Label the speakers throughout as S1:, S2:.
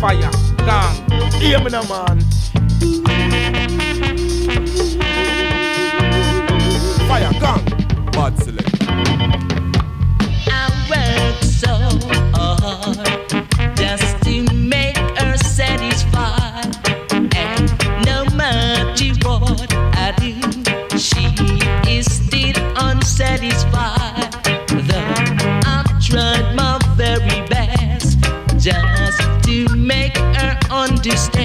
S1: fire. Gang.
S2: Hear me now, man.
S1: Fire, gang.
S3: Bad select.
S4: I so hard just to make her satisfied. And no matter what I do, she is still unsatisfied. Distance.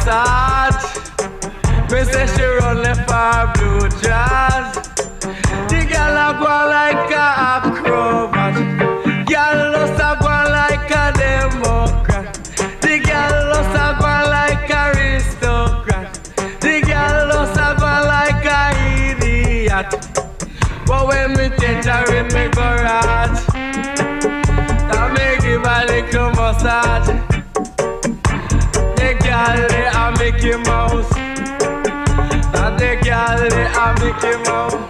S5: mensagem. Mensagem make him out.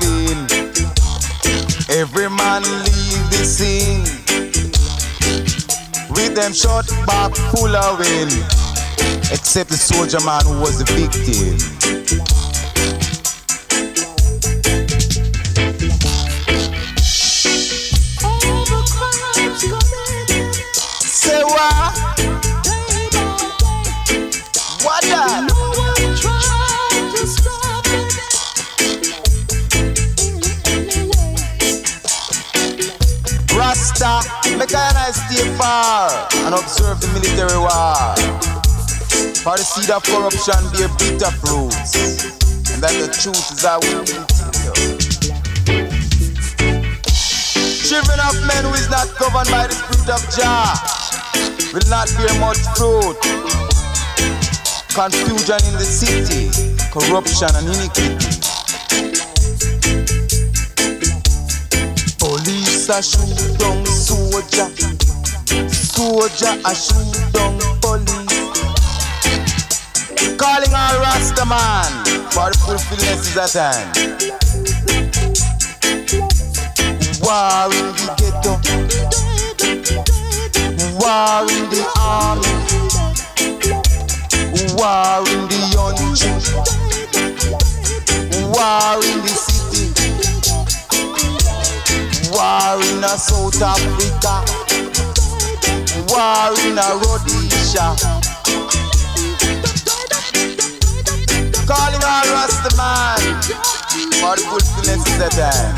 S6: clean. Every man leave the scene. With them shot back full of wind. Except the soldier man who was the victim. Far and observe the military war. For the seed of corruption bear bitter fruits, and that the truth is I will. Children of men who is not governed by the spirit of Jah will not bear much fruit. Confusion in the city, corruption and iniquity. Police are shoot down soldier. Soldier a shoot down police. Calling all Rasta man for the fulfillment is at hand. War in the ghetto. War in the army. War in the young War in the city, War in a South Africa. War in a Rhodesia.
S7: Calling all Rasta
S6: man
S7: for the fulfillment of the time.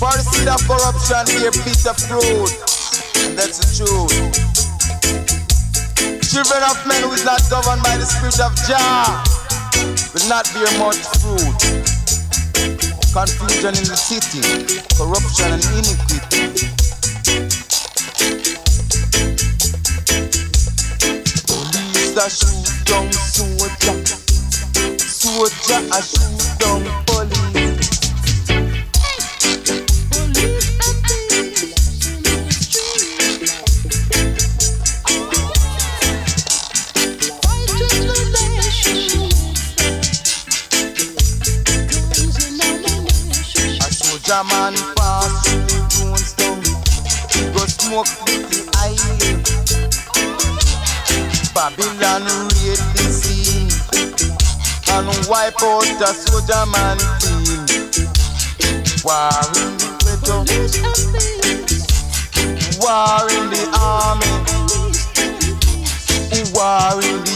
S6: For the seed of corruption be a piece of fruit, and that's the truth. Children of men who is not governed by the spirit of Jah will not bear much fruit confusion in the city, corruption and iniquity. Police a shoot down soldier, soldier a shoot a man Babylon rape the scene and wipe out the soldier man team. War in the ghetto, war in the army, war in the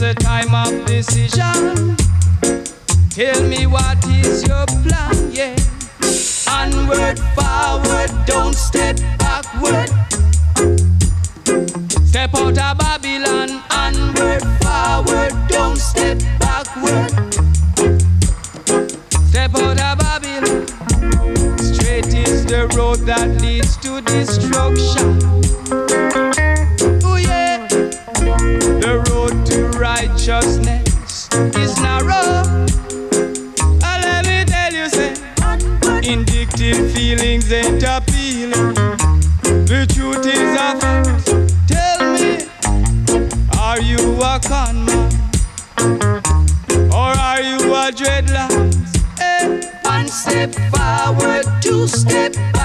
S8: is a time of decision. Tell me what is your righteousness is narrow. Oh, let me tell you, say, indictive feelings
S5: ain't
S8: appealing. The truth is a fact. Tell me, are you a con man? Or are you a dreadlock? Hey. One step forward, two step back.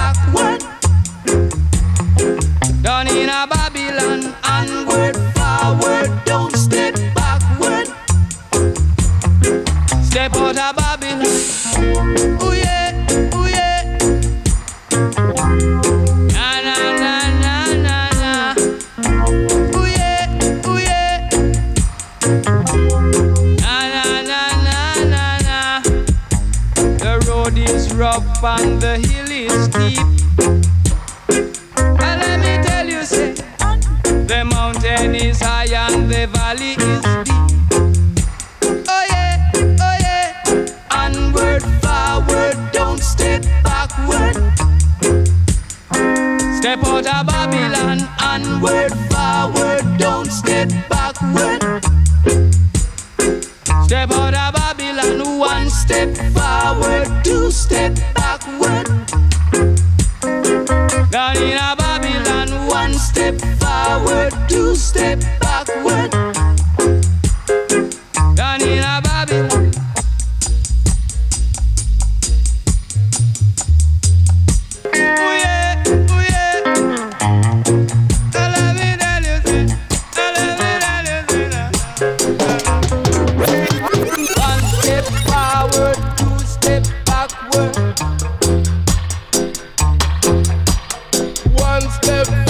S9: them.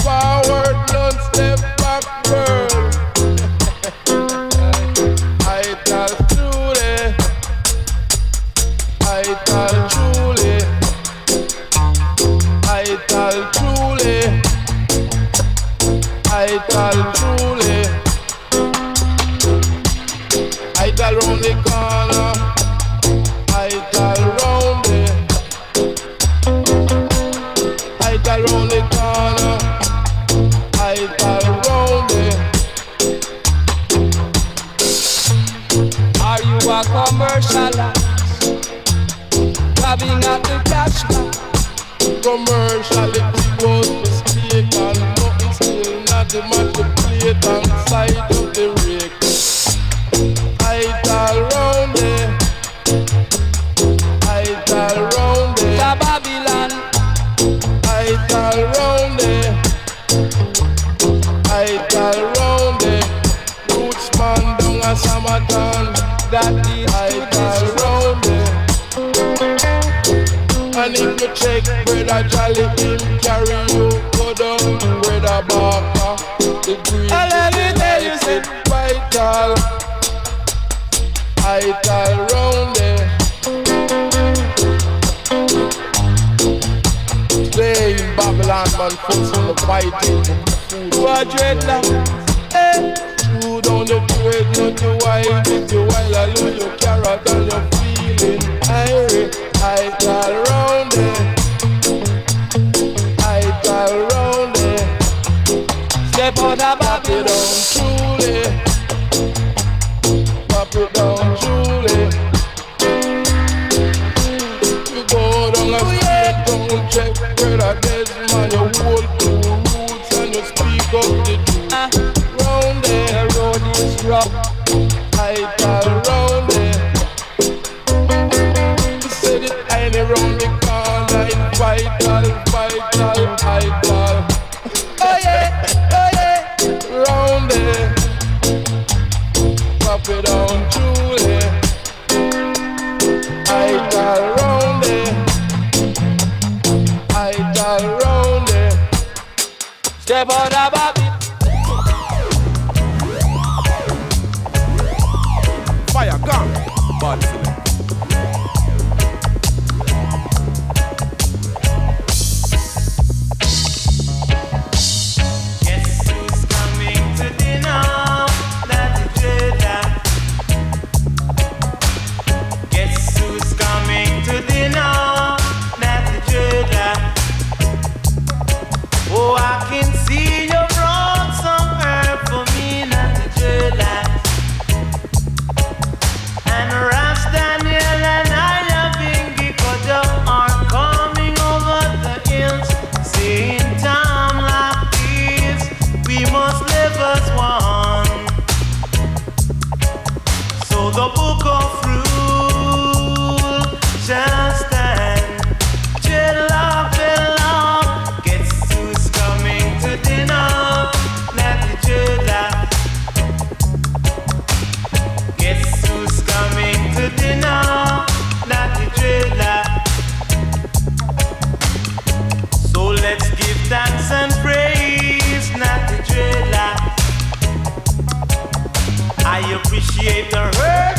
S10: I appreciate the herb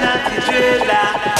S10: seven clash.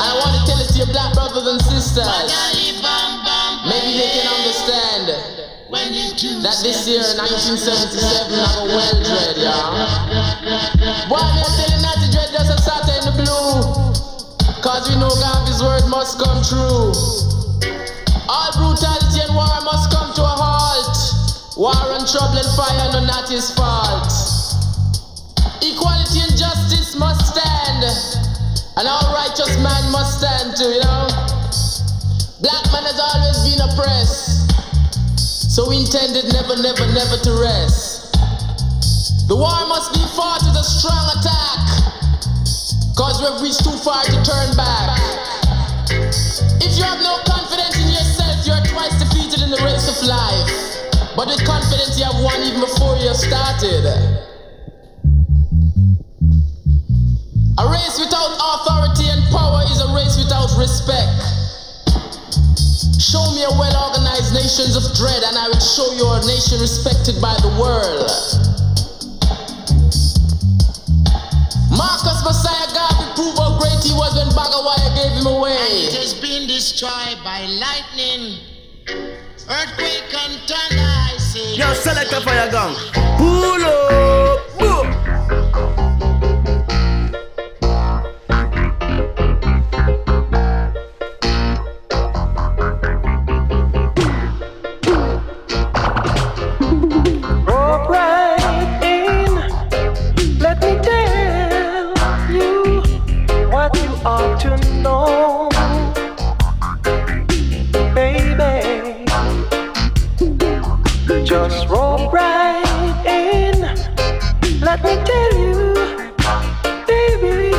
S11: I want to tell it to your black brothers and sisters. Maybe they can understand that this year, 1977, I go well dread, yeah. Why me telling that the dread just a Saturday in the blue? Cause we know Garvey's word must come true. All brutality and war must come to a halt. War and trouble and fire, no not his fault. Equality and justice must stand. And all righteous man must stand too, you know. Black man has always been oppressed. So we intended never, never, never to rest. The war must be fought with a strong attack. Cause we've reached too far to turn back. If you have no confidence in yourself, you're twice defeated in the race of life. But with confidence, you have won even before you started. A race without authority and power is a race without respect. Show me a well organized nations of dread, and I will show you a nation respected by the world. Marcus Mosiah Garvey proved how great he was when Bagawaya gave him away. And it has been destroyed by lightning, earthquake, and thunder. I say.
S12: Yo, select a fire gun. Pull up. Boom.
S13: Right in. Let me tell you, baby,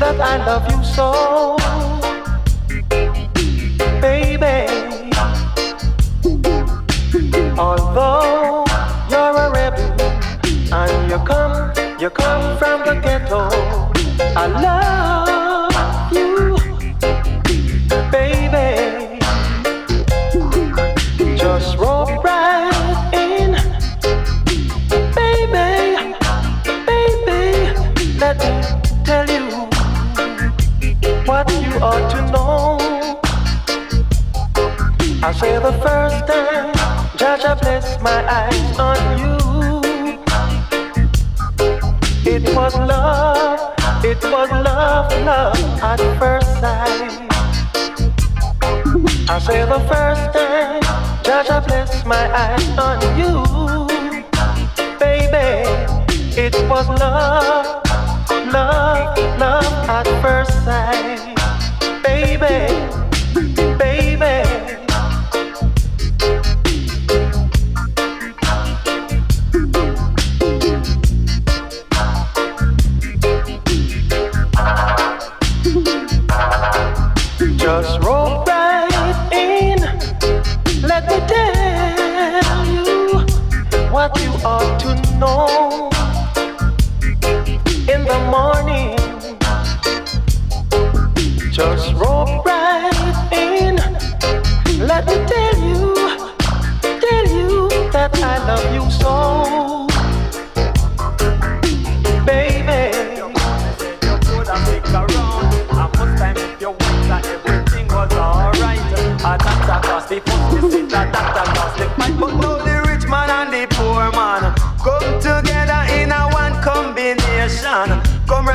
S13: that I love you so, baby. Although you're a rebel and you come, you come from the ghetto, I love I bless my eyes on you. It was love, it was love, love at first sight. I say the first time, Judge, I bless my eyes on you. Baby, it was love, love, love at first sight. Baby, baby.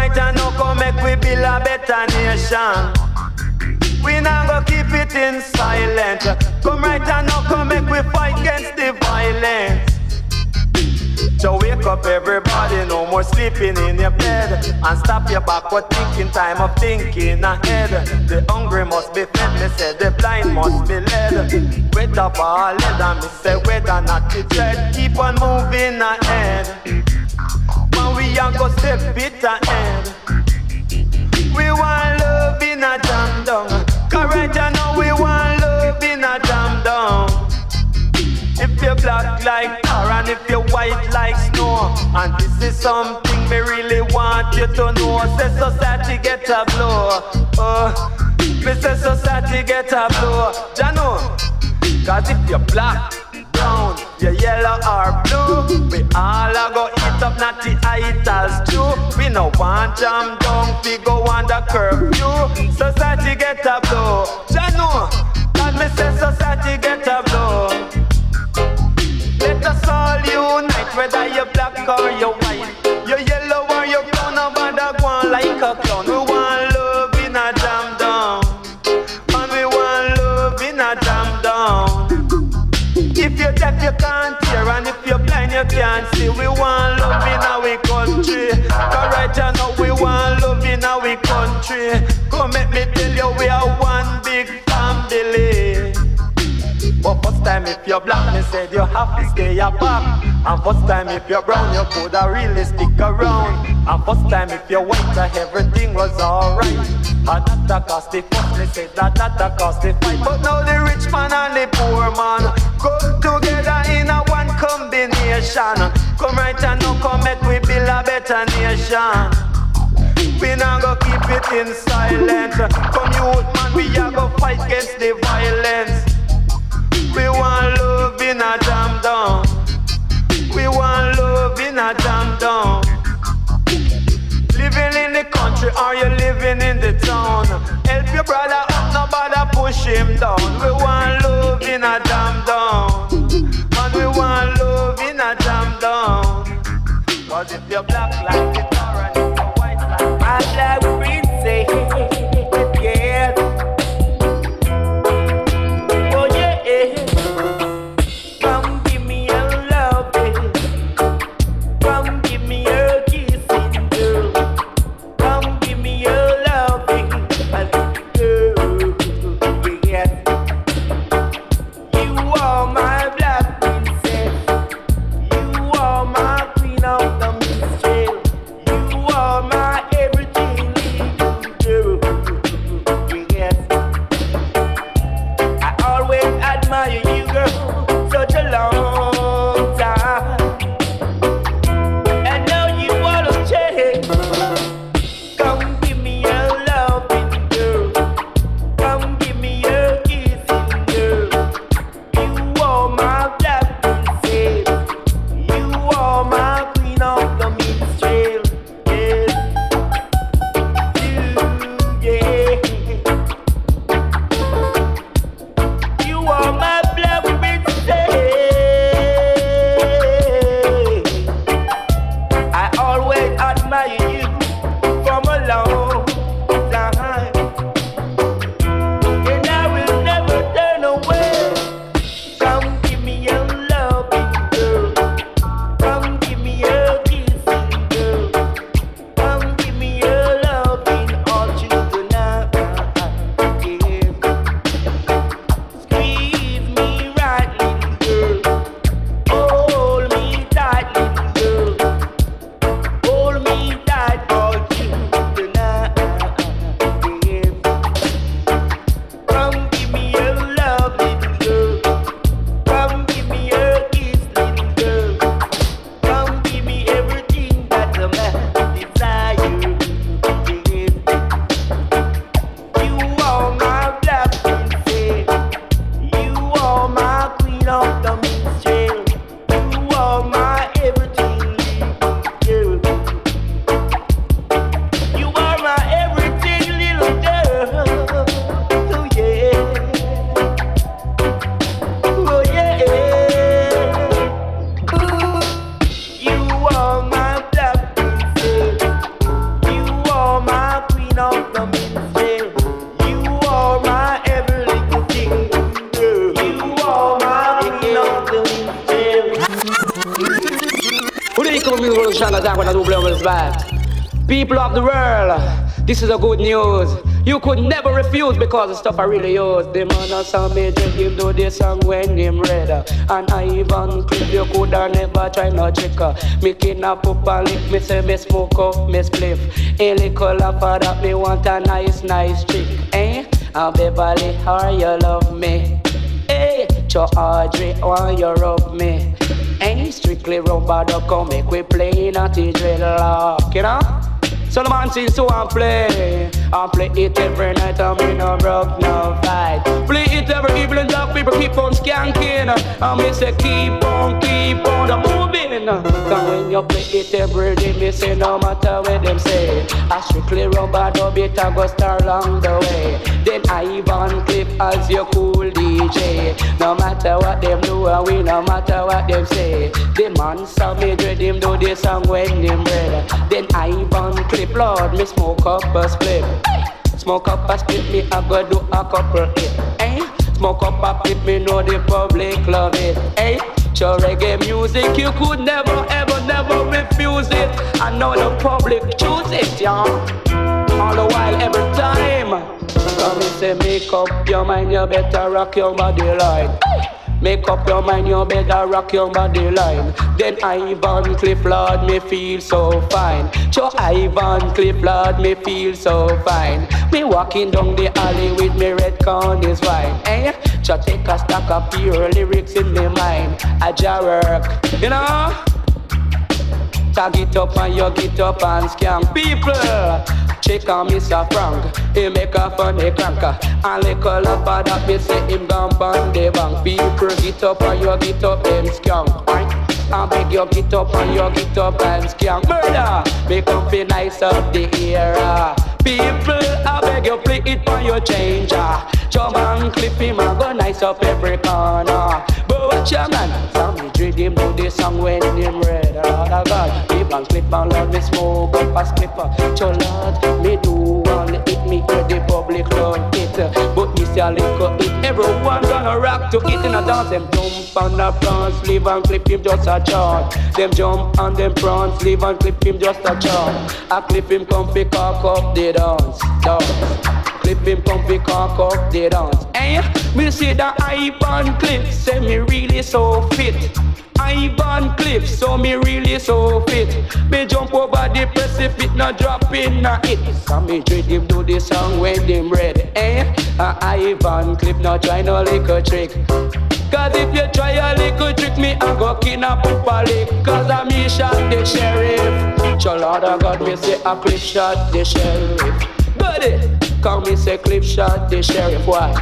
S14: Right and now come make we build a better nation. We not go keep it in silence. Come right and now come make we fight against the violence. So wake up everybody, no more sleeping in your bed And stop your backward thinking, time of thinking ahead The hungry must be fed, me say the blind must be led Wait up all lead and me say whether not to tread Keep on moving ahead Man we are go step it ahead We want love in a jam down Correct, I know we want love in a jam down if you're black like tar and if you're white like snow. And this is something me really want you to know. Say society get a blow. Oh, me say society get a blow. Jano, cause if you're black, brown, you're yellow or blue, we all a go eat up not natty idols too. We no want jam down, we go under curfew. Society get a blow. Jano, cause me say society get a blow. Let us all unite, whether you're black or you're white. Time if you're black, me said you have to stay back. And first time if you're brown, you coulda really stick around. And first time if you're white, uh, everything was alright. And that a cost the fuss, me said that that a cost the fight. But now the rich man and the poor man come together in a one combination. Come right and now come make we build a better nation. We not go keep it in silence. Come youth man, we a go fight against the violence. We want love in a jam down. We want love in a jam down. Living in the country or you living in the town. Help your brother up, nobody push him down. We want love in a jam down. And we want love in a jam down. Cause if you're black like
S8: because the stuff I really use. The man a some major him do this song when him read. And I even clip you could have never try no trick. Me kidnap up and lick me say me smoke up me spliff. A little for that me want a nice nice trick. Eh? And Beverly, how you love me? Hey, Cho Audrey, why you rub me? Ain't strictly rub-a-dub, come make we play naughty dreadlock, you know? So the man seems to want play. I play it every night, I mean no broke, no fight. Play it every evening, dog people keep on skanking. I me say keep on, keep on moving. Cause when you play it every day, me say no matter what them say. I strictly rub-a-dub it, I go star along the way. Then Ivan clip as your cool DJ. No matter what them do, and we no matter what them say. The man saw me dread him do this song when him read. Then I Cliff clip, Lord, me smoke up a split. Smoke up a split, me I go do a couple hit. Eh? Smoke up a split, me know the public love it. Eh? Your reggae music, you could never, ever, never refuse it. I know the public choose it, y'all. All the while, every time. So me say, make up your mind, you better rock your body like. Make up your mind, you better rock your body line. Then Ivan Cliff, Lord, me feel so fine. Cho Ivan Cliff, Lord, me feel so fine. Me walking down the alley with me red corn is wine. Eh? Cho take a stack of pure lyrics in me mind. I jar work, you know? Tag it up and you get up and scam people. Check on Mr. Frank, he make a funny cranker. And little up of that, me say him gone ban the bank. People get up and you get up, them skunk. I beg you get up and you get up and skunk. Murder, make up feel nice up the era. People, I beg you play it for your changer. Jump and clip him and go nice up every corner. But watch your man, some dread him do this song when him red. Lord of God, clip and clip and love me smoke up a slipper. Cho Lord, me do one hit me hear the public love it. But me say a little it. Everyone gonna rock to it in a dance. Them jump on the prawns, leave and clip him just a chart. Them jump on them prawns, leave and clip him just a chart. I clip him comfy cock up the dance, dance. Clip him comfy cock up the dance. Eh? Me see the Ivan clip, say me really so fit. Ivan Cliff, so me really so fit. Me jump over the precipice, not drop in na it. So me dread him do the song when them red, eh? Uh, Ivan Cliff, not try no little trick. Cause if you try a little trick, me I go kidnap up a lick. Cause I me shot the sheriff. Of God, me say a clip shot the sheriff. Buddy, come me say clip shot the sheriff. Why?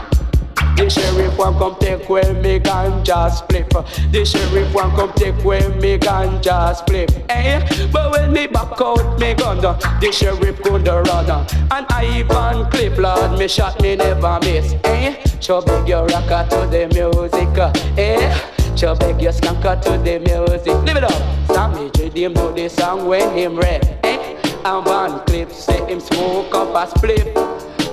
S8: The sheriff want come take away me ganja split. The sheriff want come take away me ganja split. Eh? But when me back out me gun, the sheriff gonna run. And I even clip, Lord, me shot me never miss. Eh? So big your rocker to the music. Eh? So beg your skanker to the music. Live it up. Sammy J. Him know the song when him read. And one clip say him smoke up a split.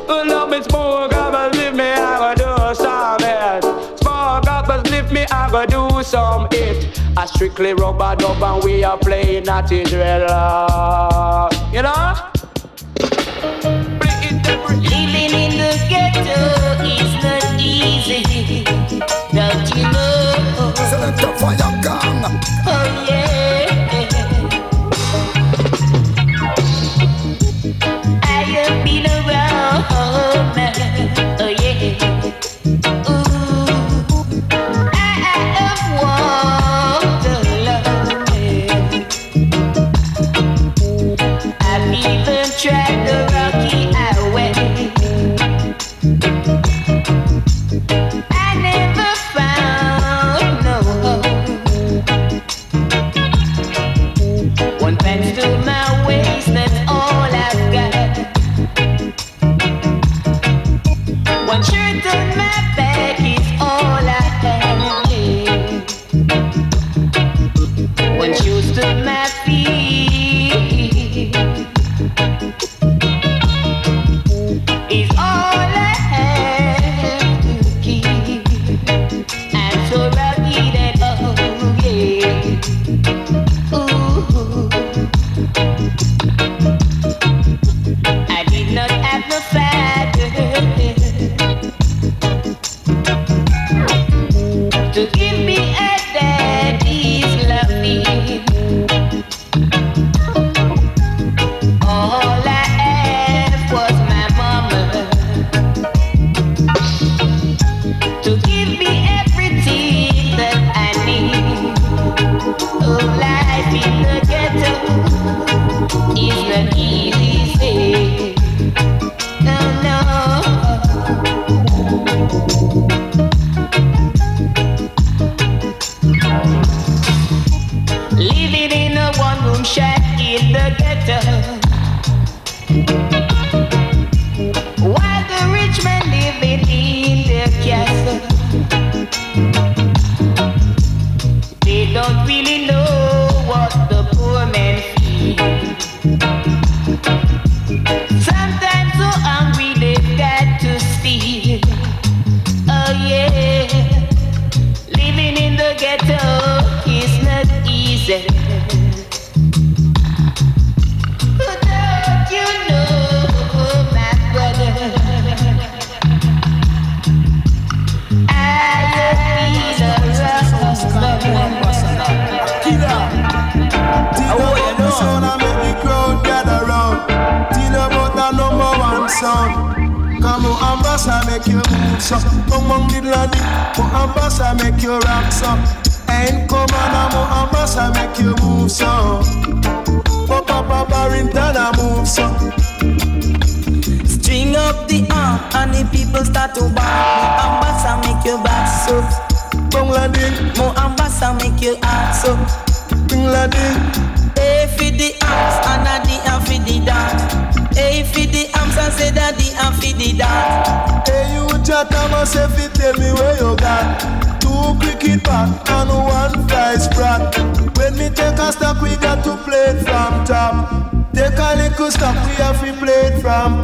S8: Love me smoke up and leave me, I go do some it. Smoke up and leave me, I go do some it. I strictly rub-a-dub and we are playing that Israel. You know? Living in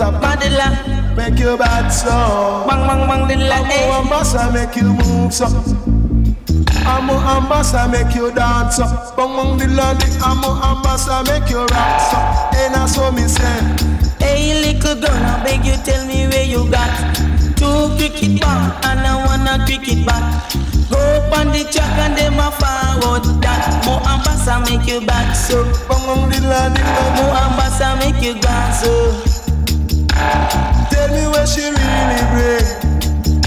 S15: top
S4: Badilla
S15: Make you bad so
S4: Bang bang bang dilla
S15: eh I'm a eh. ambassador make you move so I'm a ambassador make you dance so Bang bang dilla I'm a ambassador make you rock so And that's what me say
S4: Hey little girl I beg you tell me where you got. Two cricket ball and I wanna cricket bat. Go on the track and them a forward that. Moa Anbessa make you back so.
S15: Bang bang dilla dilla Moa
S4: Anbessa make you dance so.
S15: Tell me where she really break.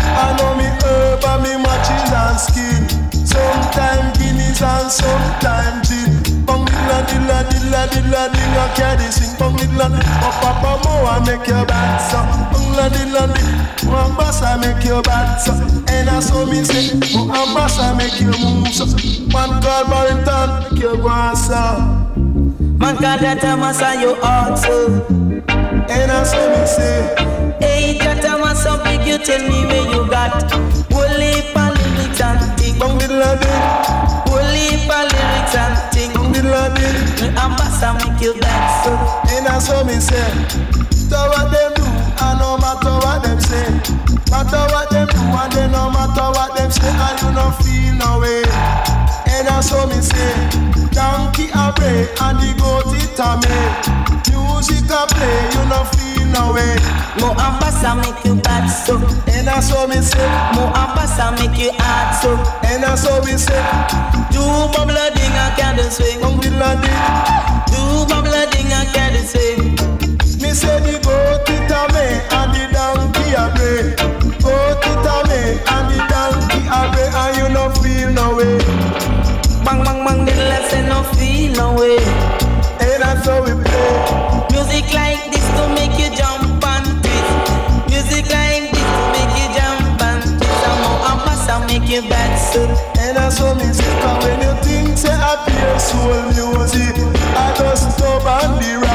S15: I know me herb and me matches and skin. Sometimes guineas and sometimes gin. Bong dilla dilla dilla dilla dilla carry sing. Bong dilla dilla. oh papa mo I make your bad song. Bong dilla dilla dilla one bass I make your bad song. And I saw me say one bass I make your moves so. Man call baritone make your go and.
S4: Man, God, that time I saw you also
S15: say me say
S4: Hey, big? You? Tell me where you got. Holy lyrics and
S15: Holy lyrics
S4: and Me ambassa make you dance.
S15: I saw me say Matter what them do, I no matter what them say. Matter what them do, and they no matter what them say. And you no feel no way. And I saw me say Donkey I pray and the gold vitamin. Music a play, you no feel no way.
S4: Moa Anbessa make you bad so.
S15: And I what me say.
S4: Moa Anbessa make you hot, so.
S15: And I what me say.
S4: Do bubble ding a candle swing.
S15: Um, we love it.
S4: Do bubble ding a candle swing.
S15: Me say the goat it a me and the donkey a bray. Goat it a me and the donkey a bray and you no feel no way.
S4: Bang bang bang, the lesson no feel no way
S15: that's how we play.
S4: Music like this to make you jump and twist. Music like this to make you jump and twist. I'm more and pass and make you bounce.
S15: And that's what me say. When you think say I feel soul music, I just stop and be right.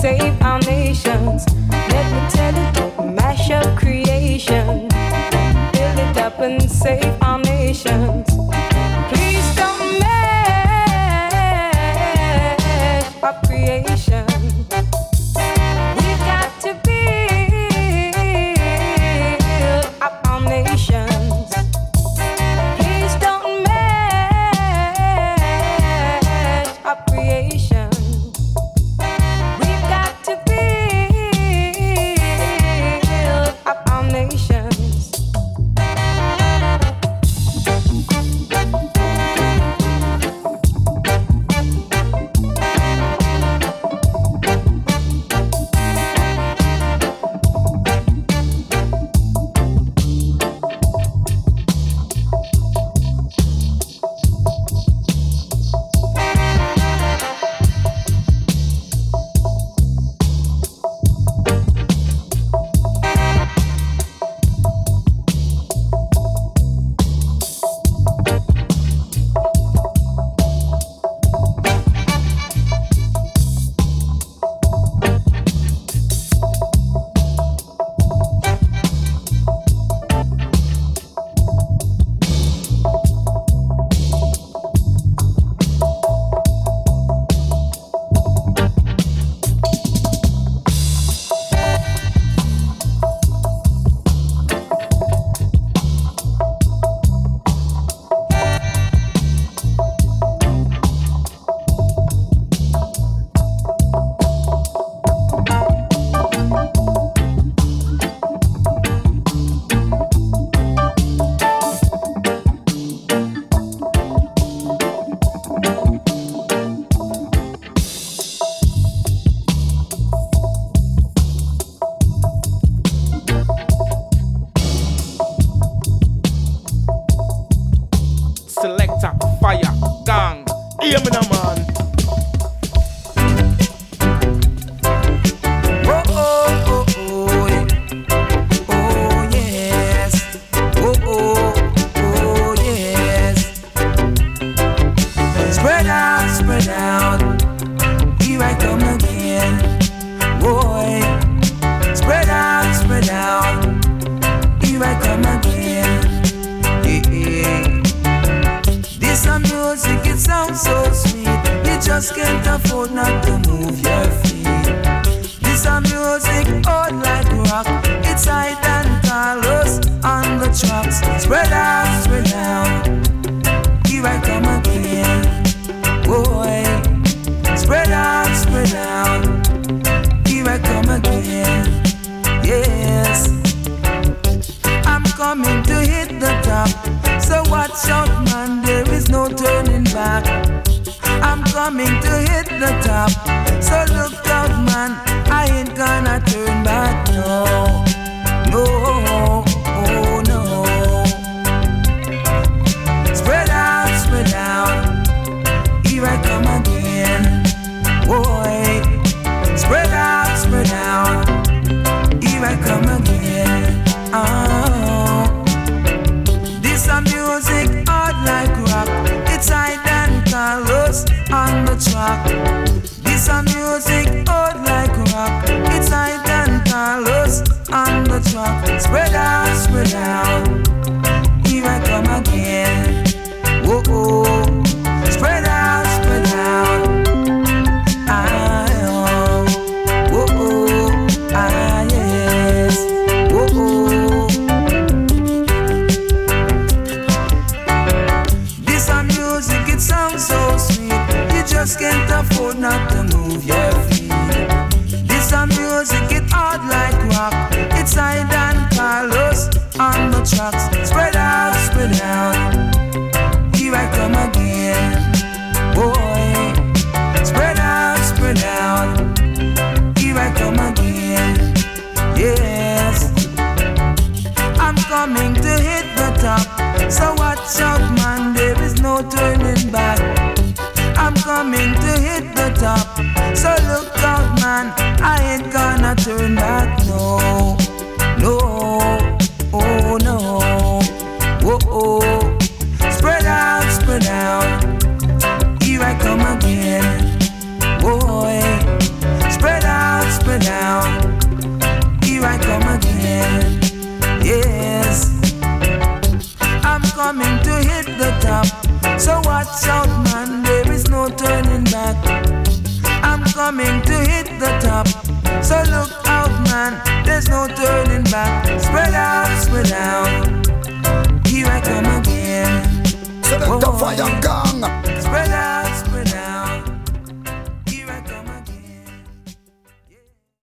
S16: save our nations. Let me tell it, don't mash up creation. Build it up and save our nations.
S17: music old like rock. It's identical. and on the track. Spread out, spread out.